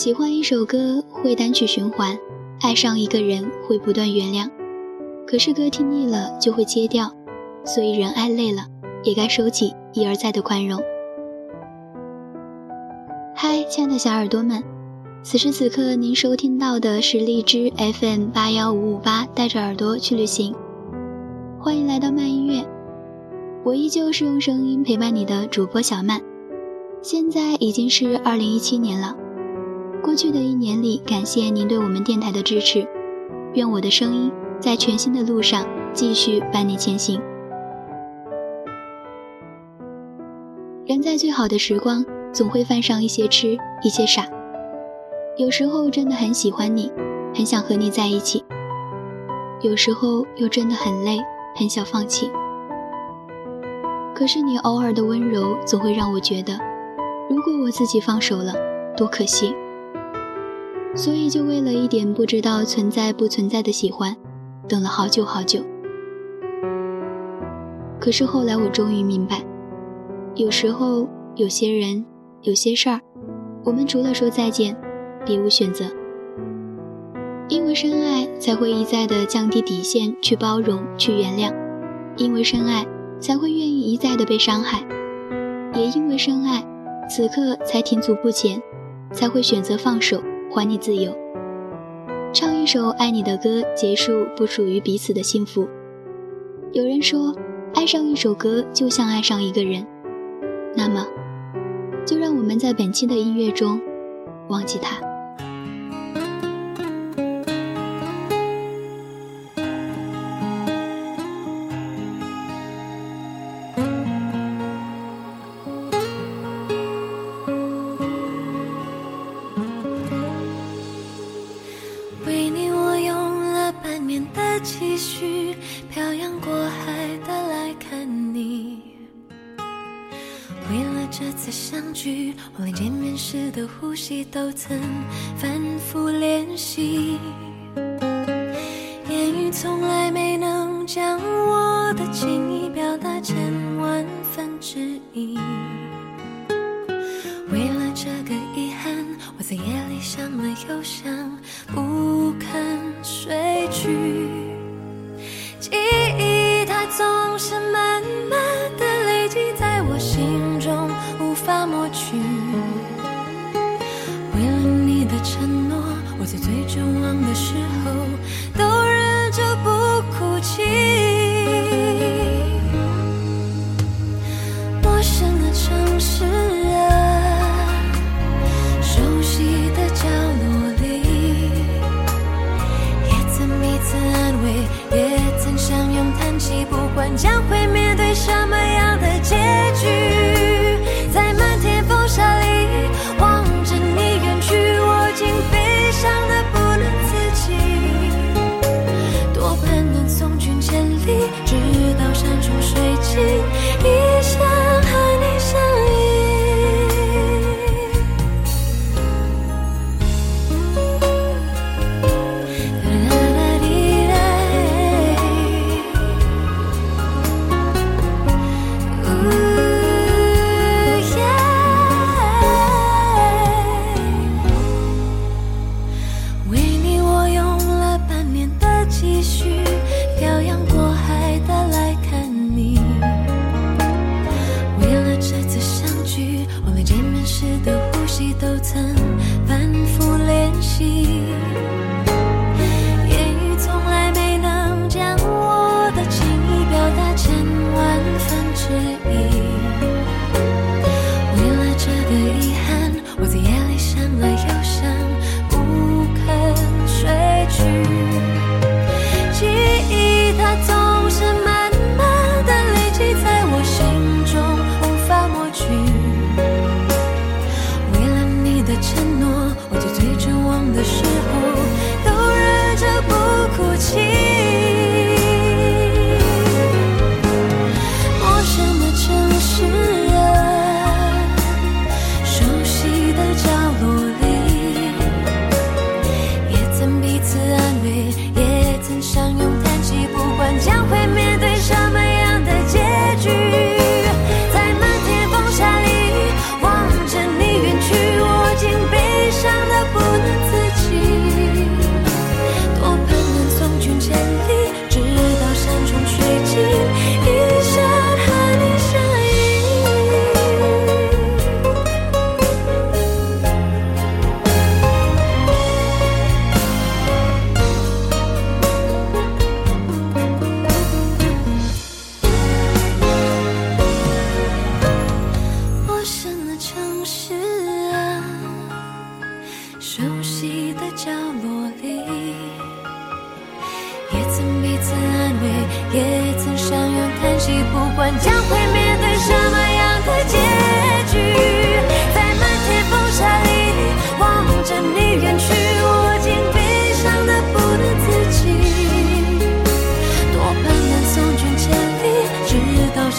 喜欢一首歌会单曲循环，爱上一个人会不断原谅。可是歌听腻了就会切掉，所以人爱累了也该收起一而再的宽容。嗨，亲爱的小耳朵们，此时此刻您收听到的是荔枝 FM 八幺五五八，带着耳朵去旅行。欢迎来到慢音乐，我依旧是用声音陪伴你的主播小曼。现在已经是二零一七年了，过去的一年里，感谢您对我们电台的支持，愿我的声音。在全新的路上继续伴你前行。人在最好的时光，总会犯上一些痴，一些傻。有时候真的很喜欢你，很想和你在一起；有时候又真的很累，很想放弃。可是你偶尔的温柔，总会让我觉得，如果我自己放手了，多可惜。所以就为了一点不知道存在不存在的喜欢。等了好久好久，可是后来我终于明白，有时候有些人、有些事儿，我们除了说再见，别无选择。因为深爱，才会一再的降低底线去包容、去原谅；因为深爱，才会愿意一再的被伤害；也因为深爱，此刻才停足不前，才会选择放手，还你自由。唱一首爱你的歌，结束不属于彼此的幸福。有人说，爱上一首歌就像爱上一个人。那么，就让我们在本期的音乐中忘记他。都曾反复练习，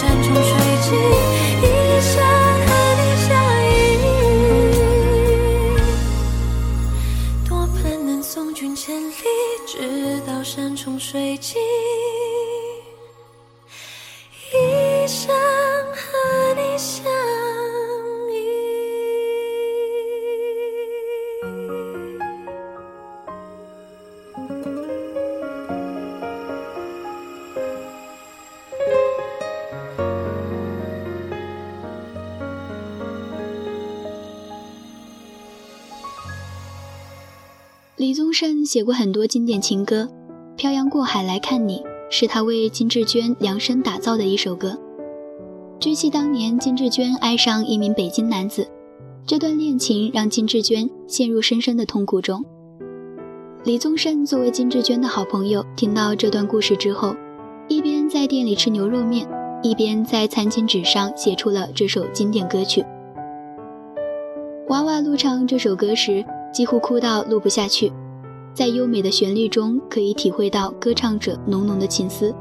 山重水尽，李宗盛写过很多经典情歌，《漂洋过海来看你》是他为金志娟量身打造的一首歌。据悉，当年金志娟爱上一名北京男子，这段恋情让金志娟陷入深深的痛苦中。李宗盛作为金志娟的好朋友，听到这段故事之后，一边在店里吃牛肉面，一边在餐巾纸上写出了这首经典歌曲。娃娃录唱这首歌时。几乎哭到录不下去，在优美的旋律中可以体会到歌唱者浓浓的情思。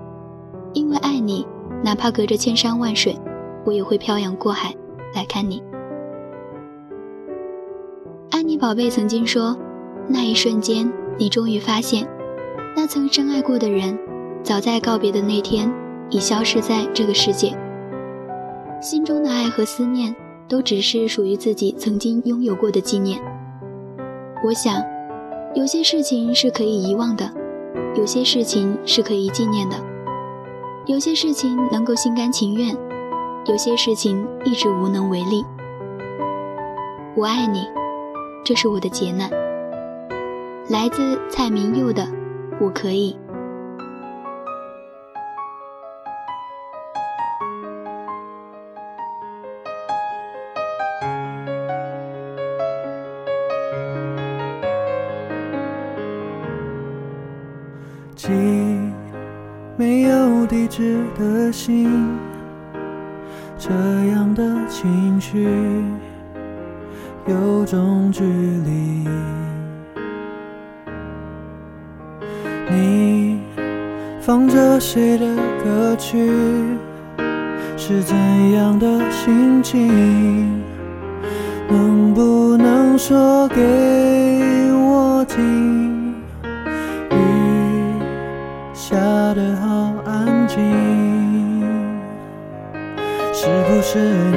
因为爱你，哪怕隔着千山万水，我也会漂洋过海来看你。安妮宝贝曾经说：“那一瞬间，你终于发现，那曾深爱过的人，早在告别的那天，已消失在这个世界。心中的爱和思念，都只是属于自己曾经拥有过的纪念。”我想，有些事情是可以遗忘的，有些事情是可以纪念的，有些事情能够心甘情愿，有些事情一直无能为力。我爱你，这是我的劫难。来自蔡明佑的《我可以》。有地址的心，这样的情绪有种距离。你放着谁的歌曲？是怎样的心情？能不能说给我听？是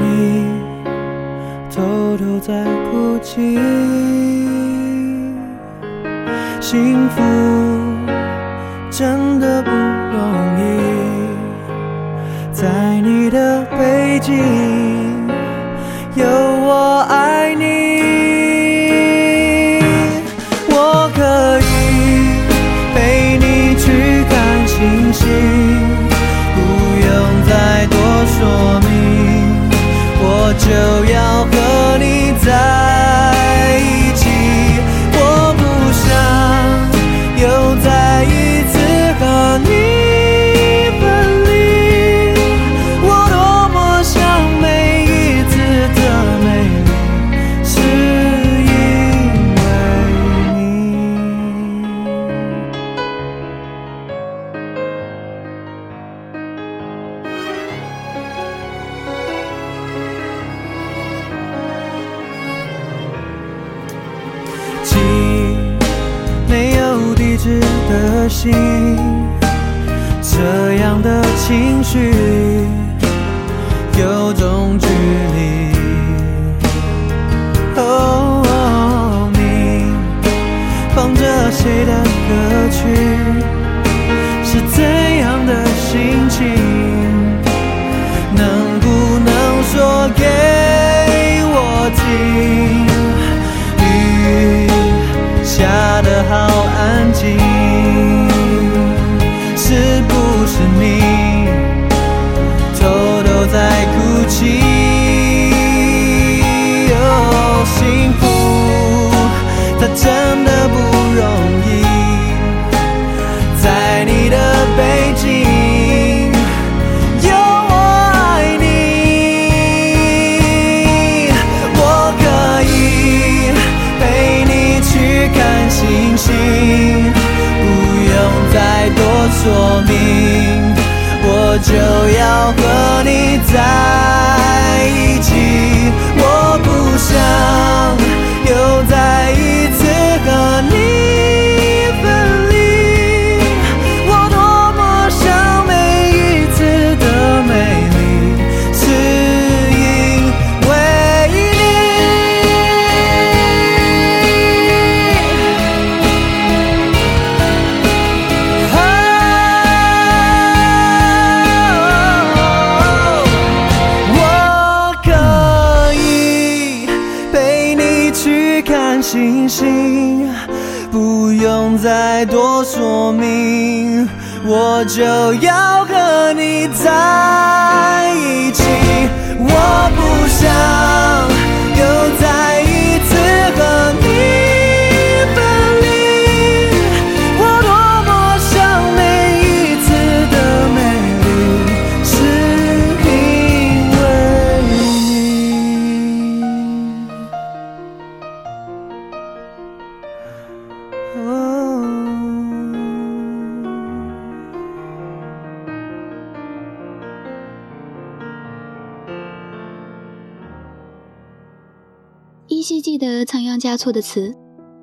依稀记得仓央嘉措的词，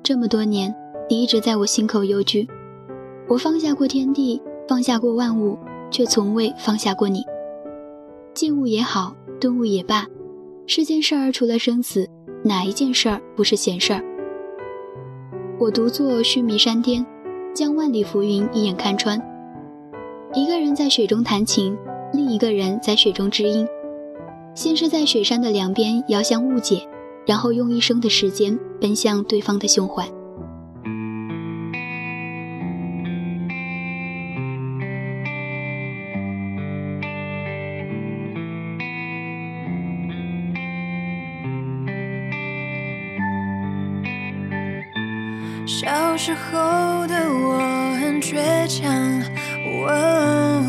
这么多年，你一直在我心口幽居。我放下过天地，放下过万物，却从未放下过你。静物也好，顿悟也罢，世间事儿除了生死，哪一件事儿不是闲事儿？我独坐须弥山巅，将万里浮云一眼看穿。一个人在水中弹琴，另一个人在水中知音。先是在雪山的两边遥相误解，然后用一生的时间奔向对方的胸怀。小时候的我很倔强，哦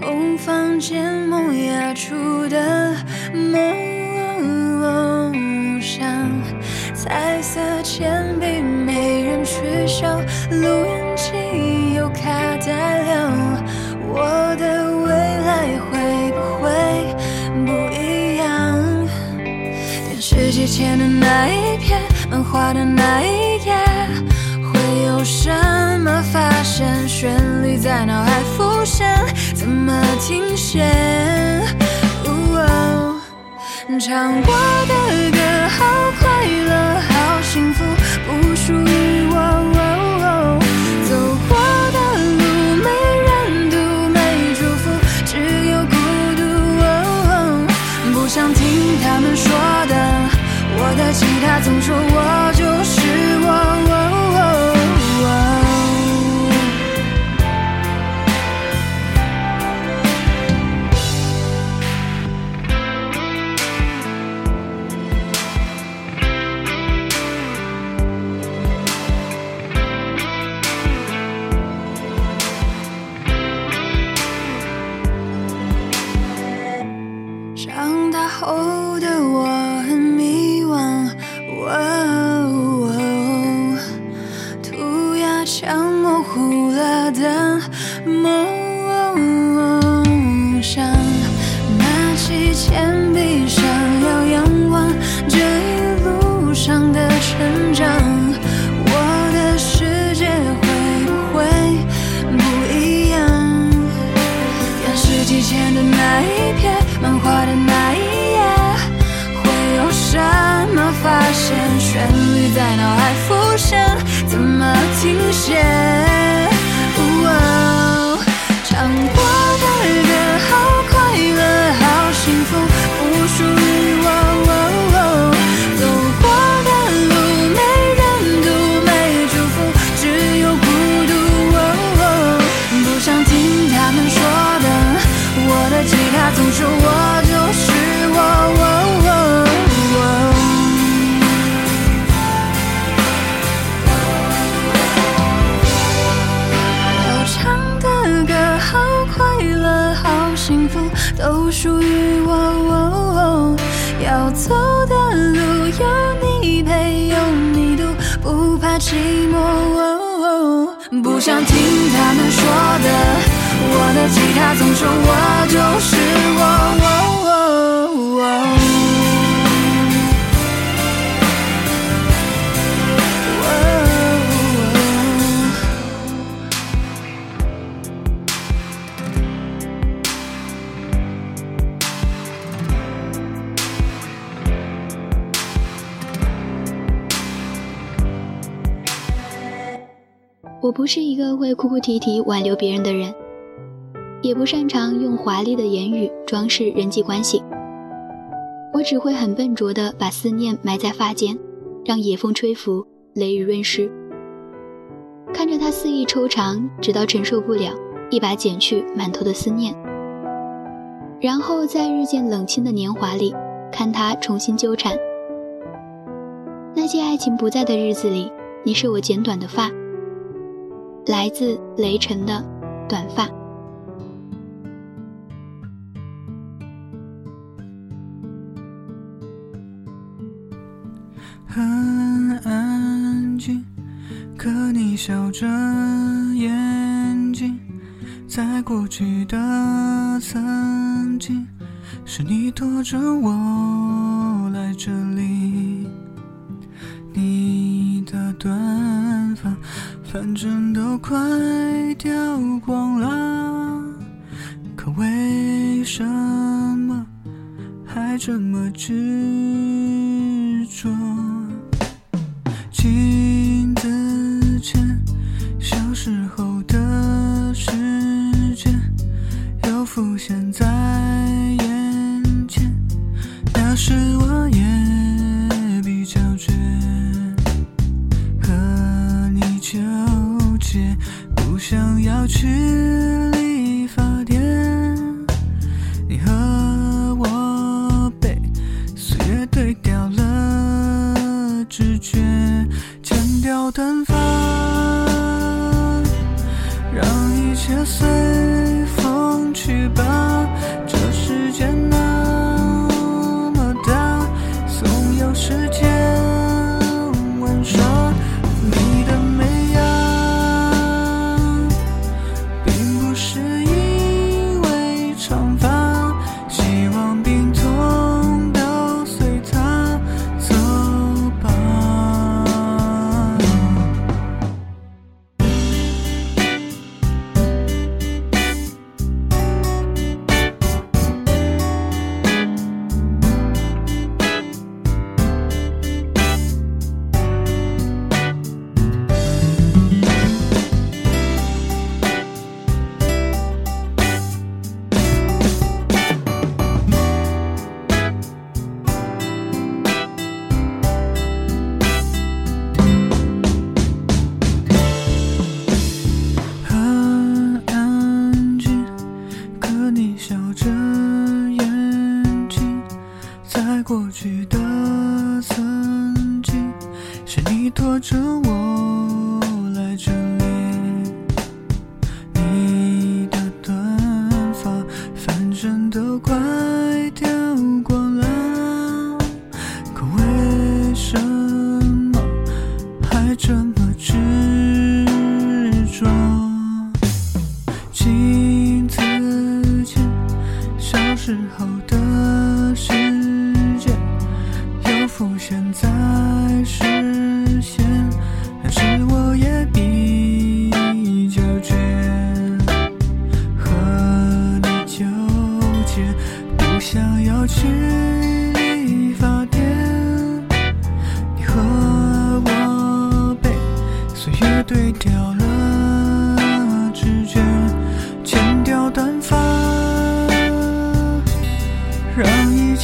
空房间萌芽出的梦彩色铅笔没人取笑，录音机有卡带了，我的未来会不会不一样？电视机前的那一片，漫画的那一页，会有什么发现？旋律在脑海浮现，怎么停歇？哦唱过的歌吉他总说我就是我。我不是一个会哭哭啼啼挽留别人的人，也不擅长用华丽的言语装饰人际关系。我只会很笨拙地把思念埋在发间，让野风吹拂，雷雨润湿。看着他肆意抽长，直到承受不了，一把剪去满头的思念。然后在日渐冷清的年华里，看他重新纠缠。那些爱情不在的日子里，你是我剪短的发。来自雷晨的短发。很安静，可你笑着眼睛，在过去的曾经，是你拖着我来这里，你的短发。反正都快掉光了，可为什么还这么执是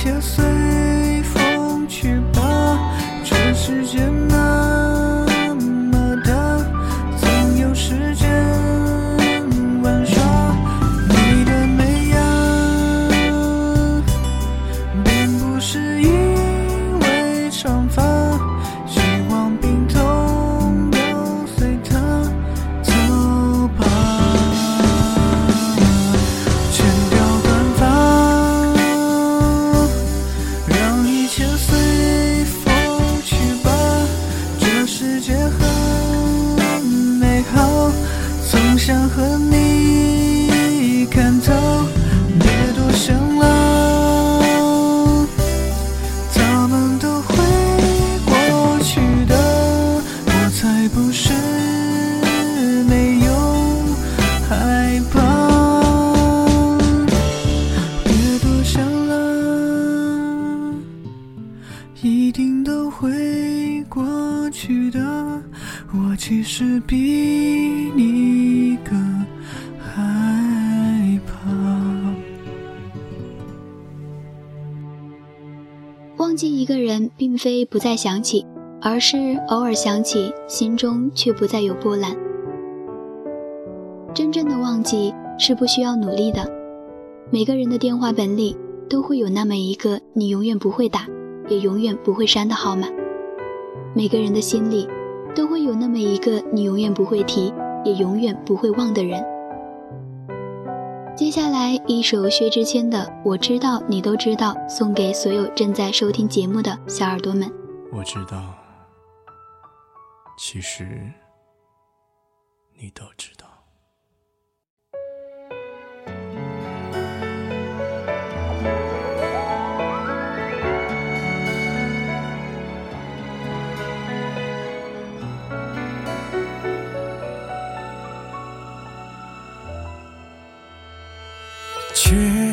te. 其实比你更害怕。忘记一个人，并非不再想起，而是偶尔想起，心中却不再有波澜。真正的忘记是不需要努力的。每个人的电话本里都会有那么一个你永远不会打，也永远不会删的号码。每个人的心里。都会有那么一个你永远不会提，也永远不会忘的人。接下来一首薛之谦的《我知道你都知道》，送给所有正在收听节目的小耳朵们。我知道，其实你都知道。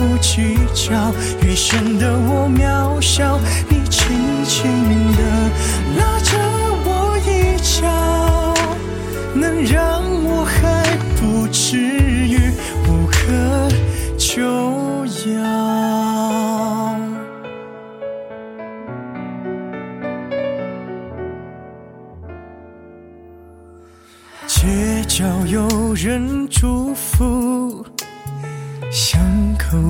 不计较，越显得我渺小。你轻轻地拉着我一脚，能让我还不至于无可救药。街角有人祝福。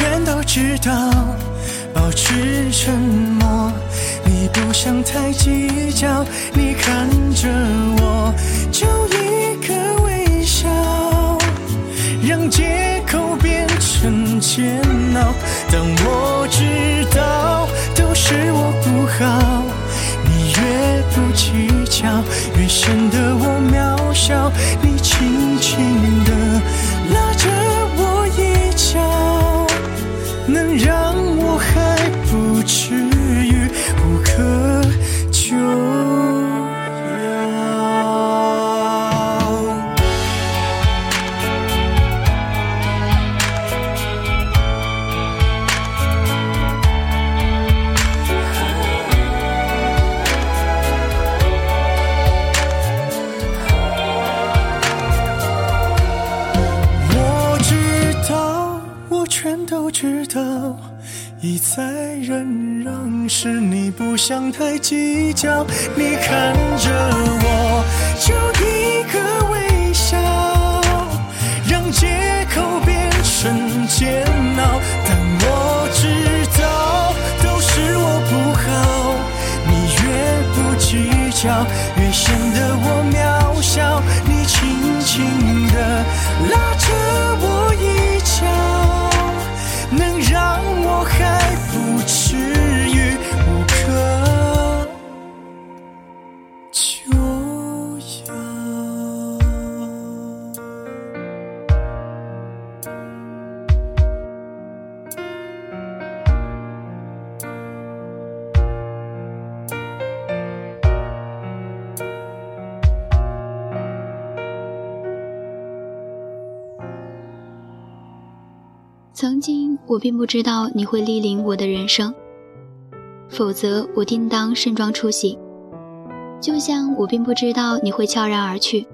全都知道，保持沉默。你不想太计较，你看着我，就一个微笑，让借口变成煎熬。但我知道，都是我不好。你越不计较，越显得我渺小。你轻轻一再忍让是你不想太计较。你看着我，就曾经我并不知道你会莅临我的人生，否则我定当盛装出席。就像我并不知道你会悄然而去，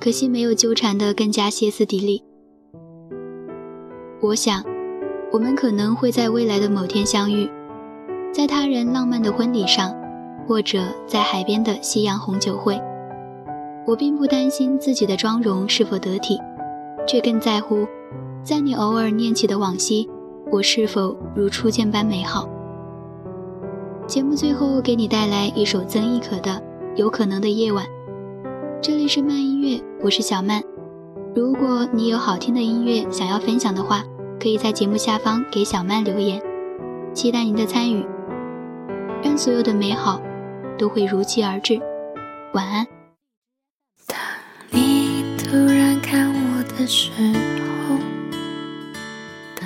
可惜没有纠缠的更加歇斯底里。我想，我们可能会在未来的某天相遇，在他人浪漫的婚礼上，或者在海边的夕阳红酒会。我并不担心自己的妆容是否得体，却更在乎。在你偶尔念起的往昔，我是否如初见般美好？节目最后给你带来一首曾轶可的《有可能的夜晚》。这里是慢音乐，我是小曼。如果你有好听的音乐想要分享的话，可以在节目下方给小曼留言，期待您的参与。让所有的美好都会如期而至。晚安。当你突然看我的时候，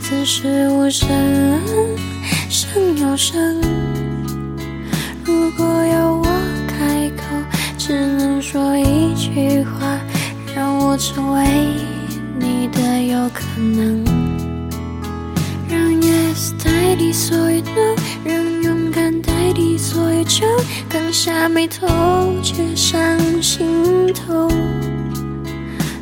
此时无声，胜有声。如果要我开口，只能说一句话，让我成为你的有可能。让 yes 代替所有 no，让勇敢代替所有酒，刚下眉头却上心头。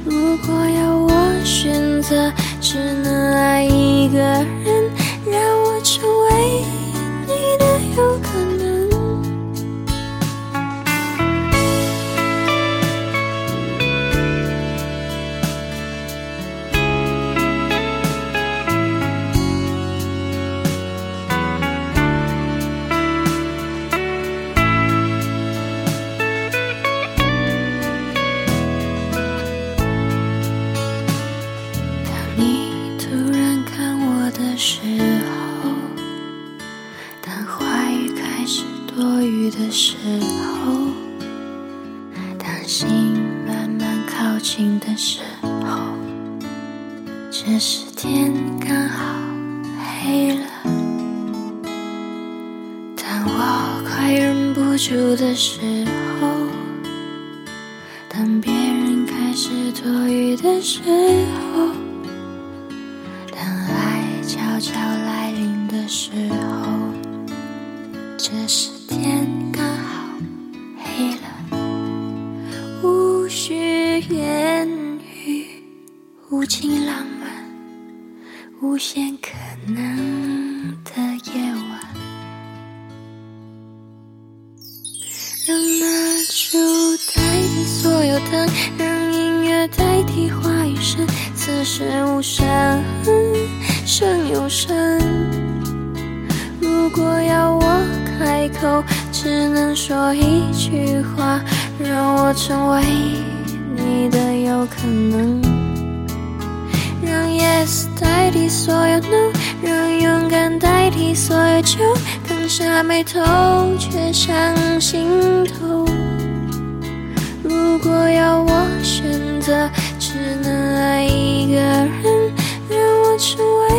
如果要我选择，只能爱一个人，让我成为你的有可声有声。如果要我开口，只能说一句话，让我成为你的有可能。让 yes 代替所有 no，让勇敢代替所有酒，刚下眉头却上心头。如果要我选择，只能爱一个人，让我成为